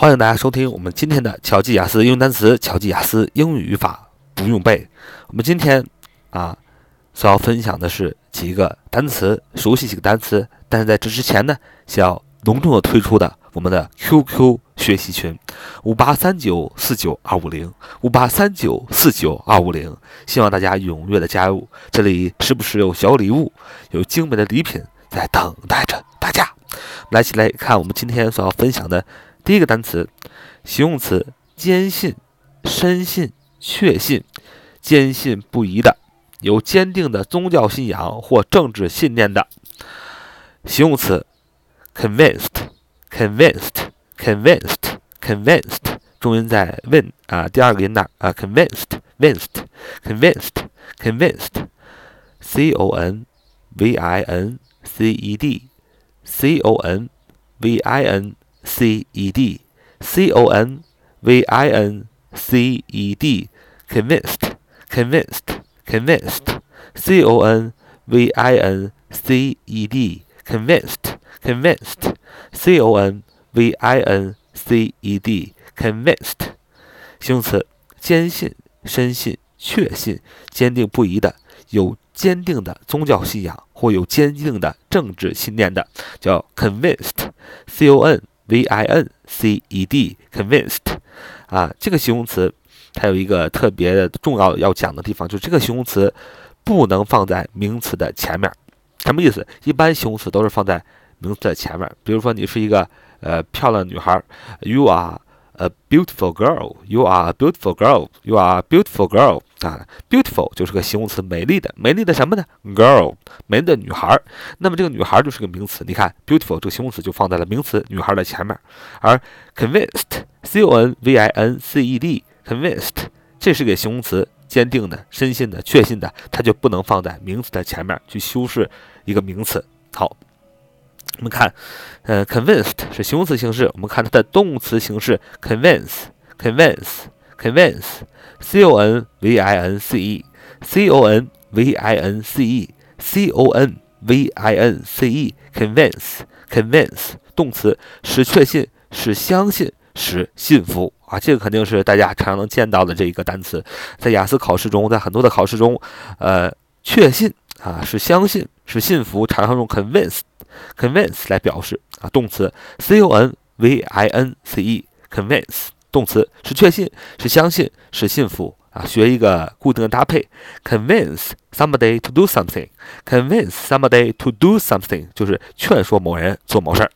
欢迎大家收听我们今天的巧记雅思英语单词、巧记雅思英语语法不用背。我们今天啊所要分享的是几个单词，熟悉几个单词。但是在这之前呢，想要隆重的推出的我们的 QQ 学习群五八三九四九二五零五八三九四九二五零，希望大家踊跃的加入。这里时不时有小礼物，有精美的礼品在等待着大家。来，一起来看我们今天所要分享的。第一个单词，形容词，坚信、深信、确信、坚信不疑的，有坚定的宗教信仰或政治信念的。形容词，convinced、convinced、convinced、convinced，重音在 win 啊，第二个音那啊，convinced、convinced、convinced、convinced，c o n v i n c e d，c o n v i n C E D C O N V I N C E D convinced convinced convinced C O N V I N C E D convinced convinced C O N V I N C E D convinced 形容词，坚信、深信、确信、坚定不移的，有坚定的宗教信仰或有坚定的政治信念的，叫 convinced，C O N。V i n c e d convinced 啊，这个形容词它有一个特别的重要要讲的地方，就是这个形容词不能放在名词的前面。什么意思？一般形容词都是放在名词的前面。比如说，你是一个呃漂亮女孩，you are。A beautiful girl, you are a beautiful girl. You are a beautiful girl. 啊，beautiful 就是个形容词，美丽的，美丽的什么呢？Girl，美丽的女孩。那么这个女孩就是个名词。你看，beautiful 这个形容词就放在了名词女孩的前面。而 convinced, c o n v i n c e d, convinced 这是个形容词，坚定的、深信的、确信的，它就不能放在名词的前面去修饰一个名词。好。我们看，呃，convinced 是形容词形式。我们看它的动词形式，convince，convince，convince，c o n v i n c e，c o n v i n c e，c o n v i n c e，convince，convince，动词使确信，使相信，使信服啊，这个肯定是大家常常能见到的这一个单词，在雅思考试中，在很多的考试中，呃，确信啊，是相信，是信服，常常用 convince。Convince 来表示啊，动词 c o n v i n c e，convince 动词是确信，是相信，是信服啊。学一个固定的搭配，convince somebody to do something，convince somebody to do something 就是劝说某人做某事儿。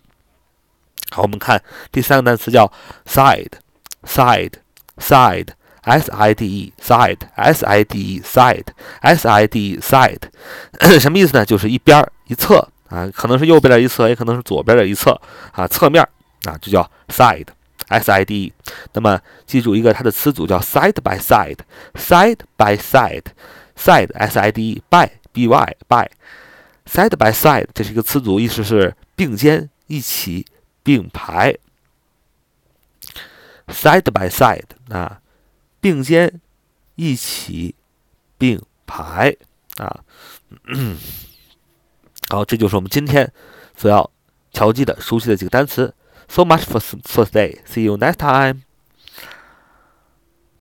好，我们看第三个单词叫 side，side，side，s i d e，side，s i d e，side，s i d e，side，什么意思呢？就是一边儿一侧。啊，可能是右边的一侧，也可能是左边的一侧啊，侧面啊，就叫 side，s i d。那么记住一个它的词组叫 side by side，side by side，side s i d by b y by，side by side 这是一个词组，意思是并肩、一起、并排。side by side 啊，并肩、一起、并排啊。好，这就是我们今天所要调剂的、熟悉的几个单词。So much for for today. See you next time.